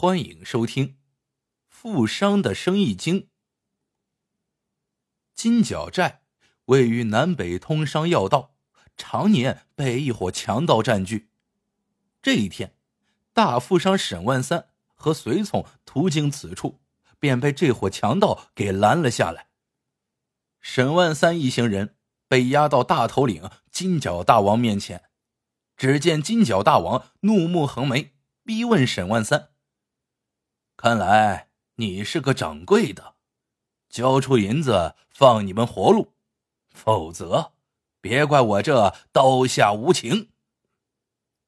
欢迎收听《富商的生意经》。金角寨位于南北通商要道，常年被一伙强盗占据。这一天，大富商沈万三和随从途经此处，便被这伙强盗给拦了下来。沈万三一行人被押到大头领金角大王面前。只见金角大王怒目横眉，逼问沈万三：“看来你是个掌柜的，交出银子放你们活路，否则别怪我这刀下无情。”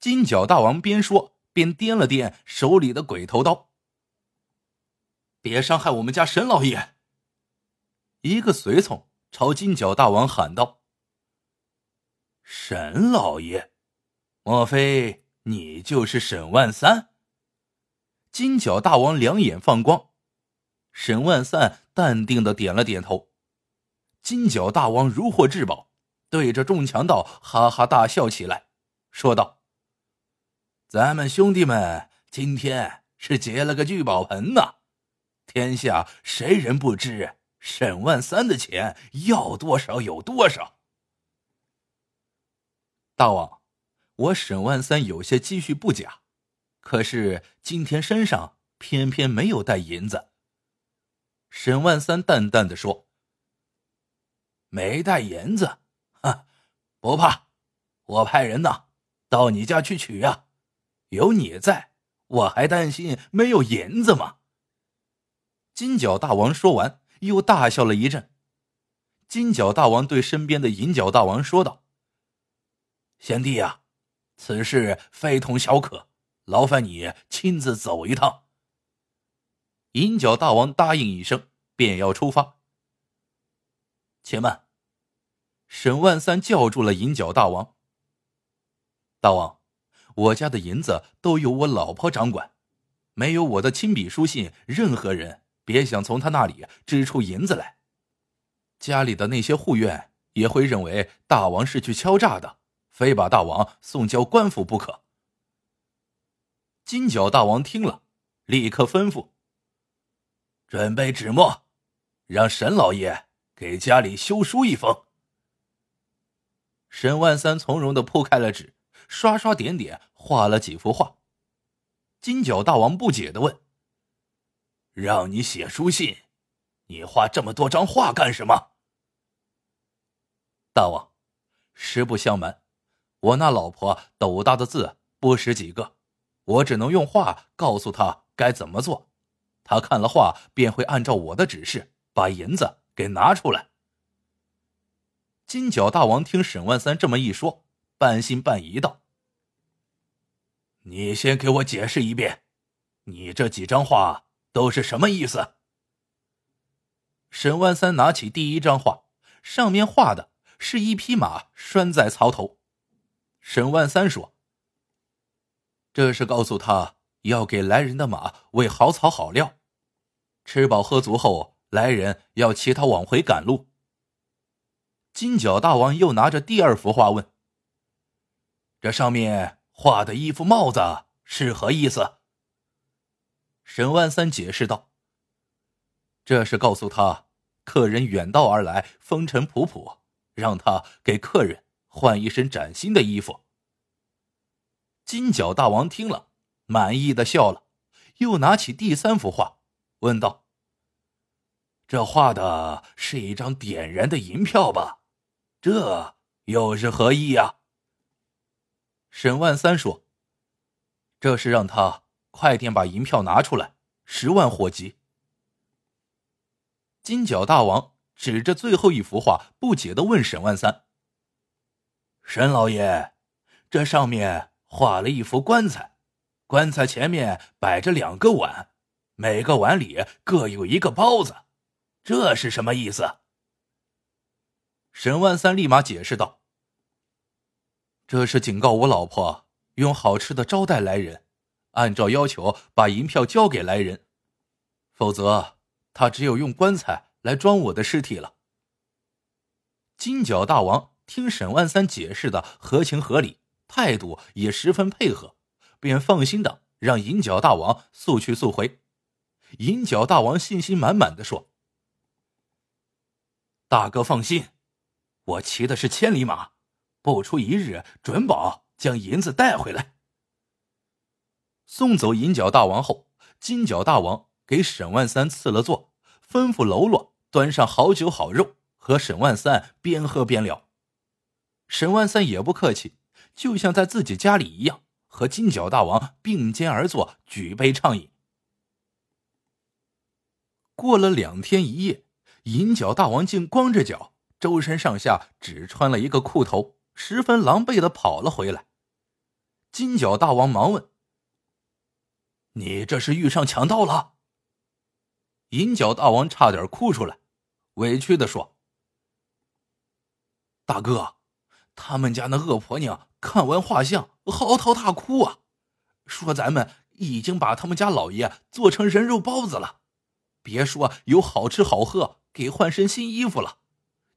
金角大王边说边掂了掂手里的鬼头刀。“别伤害我们家沈老爷！”一个随从朝金角大王喊道。“沈老爷。”莫非你就是沈万三？金角大王两眼放光，沈万三淡定的点了点头。金角大王如获至宝，对着众强盗哈哈大笑起来，说道：“咱们兄弟们今天是结了个聚宝盆呐！天下谁人不知沈万三的钱要多少有多少？”大王。我沈万三有些积蓄不假，可是今天身上偏偏没有带银子。沈万三淡淡的说：“没带银子，哈，不怕，我派人呐到你家去取呀。有你在，我还担心没有银子吗？”金角大王说完，又大笑了一阵。金角大王对身边的银角大王说道：“贤弟呀。”此事非同小可，劳烦你亲自走一趟。银角大王答应一声，便要出发。且慢！沈万三叫住了银角大王。大王，我家的银子都由我老婆掌管，没有我的亲笔书信，任何人别想从他那里支出银子来。家里的那些护院也会认为大王是去敲诈的。非把大王送交官府不可。金角大王听了，立刻吩咐：“准备纸墨，让沈老爷给家里修书一封。”沈万三从容的铺开了纸，刷刷点点画了几幅画。金角大王不解的问：“让你写书信，你画这么多张画干什么？”大王，实不相瞒。我那老婆斗大的字不识几个，我只能用画告诉他该怎么做，他看了画便会按照我的指示把银子给拿出来。金角大王听沈万三这么一说，半信半疑道：“你先给我解释一遍，你这几张画都是什么意思？”沈万三拿起第一张画，上面画的是一匹马拴在槽头。沈万三说：“这是告诉他要给来人的马喂好草好料，吃饱喝足后，来人要骑他往回赶路。”金角大王又拿着第二幅画问：“这上面画的衣服帽子是何意思？”沈万三解释道：“这是告诉他，客人远道而来，风尘仆仆，让他给客人。”换一身崭新的衣服。金角大王听了，满意的笑了，又拿起第三幅画，问道：“这画的是一张点燃的银票吧？这又是何意呀？”沈万三说：“这是让他快点把银票拿出来，十万火急。”金角大王指着最后一幅画，不解的问沈万三。沈老爷，这上面画了一副棺材，棺材前面摆着两个碗，每个碗里各有一个包子，这是什么意思？沈万三立马解释道：“这是警告我老婆用好吃的招待来人，按照要求把银票交给来人，否则他只有用棺材来装我的尸体了。”金角大王。听沈万三解释的合情合理，态度也十分配合，便放心的让银角大王速去速回。银角大王信心满满的说：“大哥放心，我骑的是千里马，不出一日，准保将银子带回来。”送走银角大王后，金角大王给沈万三赐了座，吩咐喽啰端上好酒好肉，和沈万三边喝边聊。沈万三也不客气，就像在自己家里一样，和金角大王并肩而坐，举杯畅饮。过了两天一夜，银角大王竟光着脚，周身上下只穿了一个裤头，十分狼狈的跑了回来。金角大王忙问：“你这是遇上强盗了？”银角大王差点哭出来，委屈的说：“大哥。”他们家那恶婆娘看完画像，嚎啕大哭啊，说咱们已经把他们家老爷做成人肉包子了，别说有好吃好喝，给换身新衣服了，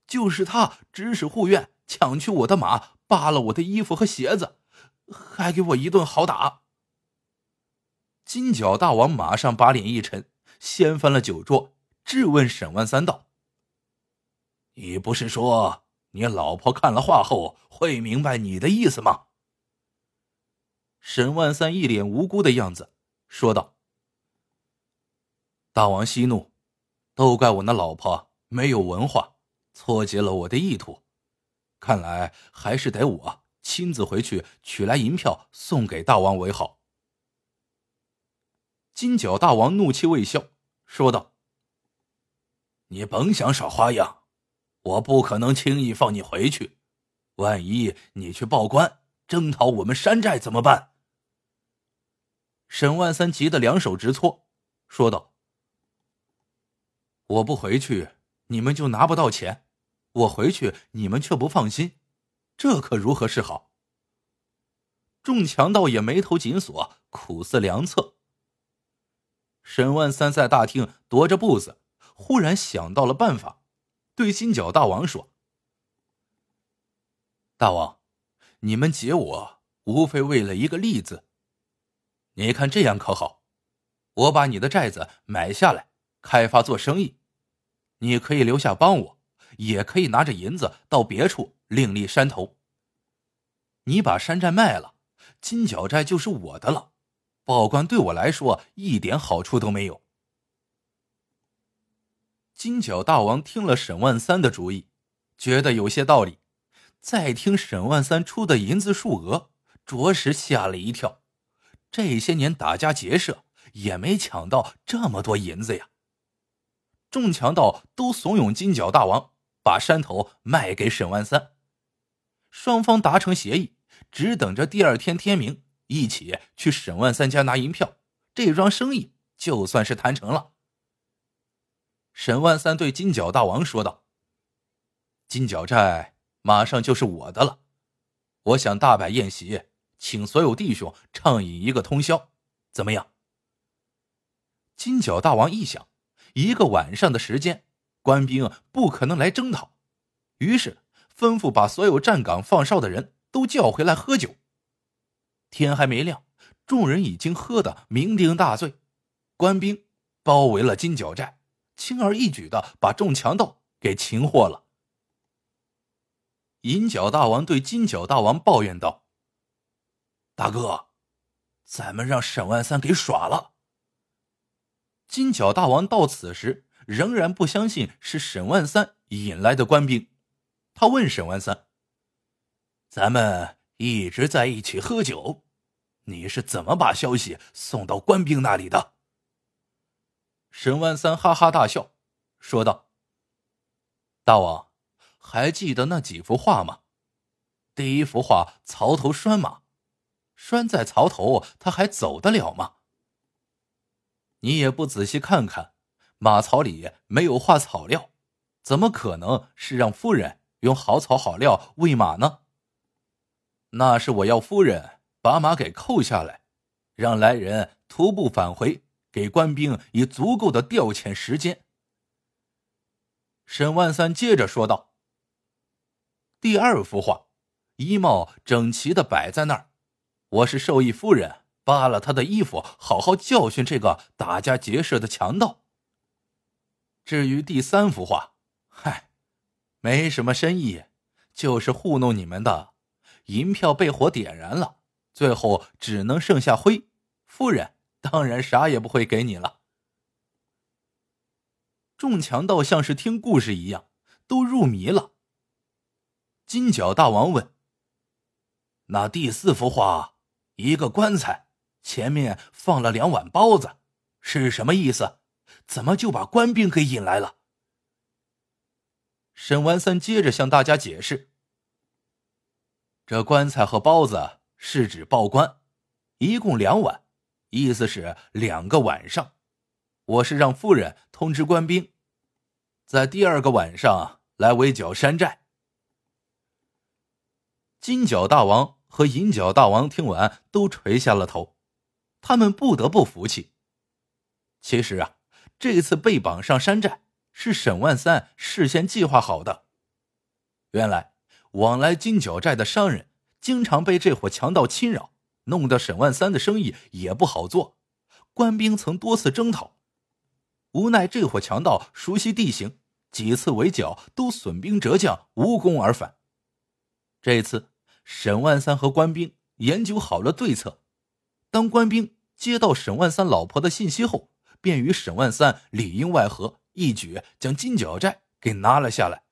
就是他指使护院抢去我的马，扒了我的衣服和鞋子，还给我一顿好打。金角大王马上把脸一沉，掀翻了酒桌，质问沈万三道：“你不是说？”你老婆看了画后会明白你的意思吗？沈万三一脸无辜的样子说道：“大王息怒，都怪我那老婆没有文化，错解了我的意图。看来还是得我亲自回去取来银票送给大王为好。”金角大王怒气未消，说道：“你甭想耍花样。”我不可能轻易放你回去，万一你去报官征讨我们山寨怎么办？沈万三急得两手直搓，说道：“我不回去，你们就拿不到钱；我回去，你们却不放心，这可如何是好？”众强盗也眉头紧锁，苦思良策。沈万三在大厅踱着步子，忽然想到了办法。对金角大王说：“大王，你们劫我，无非为了一个利字。你看这样可好？我把你的寨子买下来，开发做生意。你可以留下帮我，也可以拿着银子到别处另立山头。你把山寨卖了，金角寨就是我的了。报官对我来说一点好处都没有。”金角大王听了沈万三的主意，觉得有些道理。再听沈万三出的银子数额，着实吓了一跳。这些年打家劫舍，也没抢到这么多银子呀。众强盗都怂恿金角大王把山头卖给沈万三。双方达成协议，只等着第二天天明，一起去沈万三家拿银票。这桩生意就算是谈成了。沈万三对金角大王说道：“金角寨马上就是我的了，我想大摆宴席，请所有弟兄畅饮一个通宵，怎么样？”金角大王一想，一个晚上的时间，官兵不可能来征讨，于是吩咐把所有站岗放哨的人都叫回来喝酒。天还没亮，众人已经喝得酩酊大醉，官兵包围了金角寨。轻而易举的把众强盗给擒获了。银角大王对金角大王抱怨道：“大哥，咱们让沈万三给耍了。”金角大王到此时仍然不相信是沈万三引来的官兵，他问沈万三：“咱们一直在一起喝酒，你是怎么把消息送到官兵那里的？”沈万三哈哈大笑，说道：“大王，还记得那几幅画吗？第一幅画，槽头拴马，拴在槽头，他还走得了吗？你也不仔细看看，马槽里没有画草料，怎么可能是让夫人用好草好料喂马呢？那是我要夫人把马给扣下来，让来人徒步返回。”给官兵以足够的调遣时间。沈万三接着说道：“第二幅画，衣帽整齐的摆在那儿，我是授意夫人扒了他的衣服，好好教训这个打家劫舍的强盗。至于第三幅画，嗨，没什么深意，就是糊弄你们的。银票被火点燃了，最后只能剩下灰。夫人当然啥也不会给你了。众强盗像是听故事一样，都入迷了。金角大王问：“那第四幅画，一个棺材，前面放了两碗包子，是什么意思？怎么就把官兵给引来了？”沈万三接着向大家解释：“这棺材和包子是指报官，一共两碗，意思是两个晚上。我是让夫人通知官兵。”在第二个晚上来围剿山寨。金角大王和银角大王听完都垂下了头，他们不得不服气。其实啊，这次被绑上山寨是沈万三事先计划好的。原来往来金角寨的商人经常被这伙强盗侵扰，弄得沈万三的生意也不好做。官兵曾多次征讨，无奈这伙强盗熟悉地形。几次围剿都损兵折将，无功而返。这次沈万三和官兵研究好了对策，当官兵接到沈万三老婆的信息后，便与沈万三里应外合，一举将金角寨给拿了下来。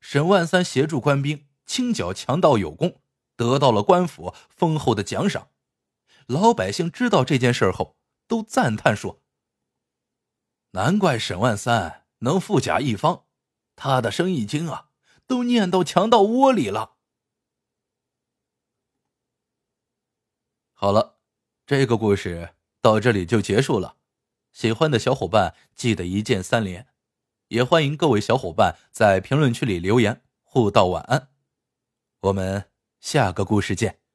沈万三协助官兵清剿强盗有功，得到了官府丰厚的奖赏。老百姓知道这件事后，都赞叹说：“难怪沈万三。”能富甲一方，他的生意经啊，都念到强盗窝里了。好了，这个故事到这里就结束了。喜欢的小伙伴记得一键三连，也欢迎各位小伙伴在评论区里留言互道晚安。我们下个故事见。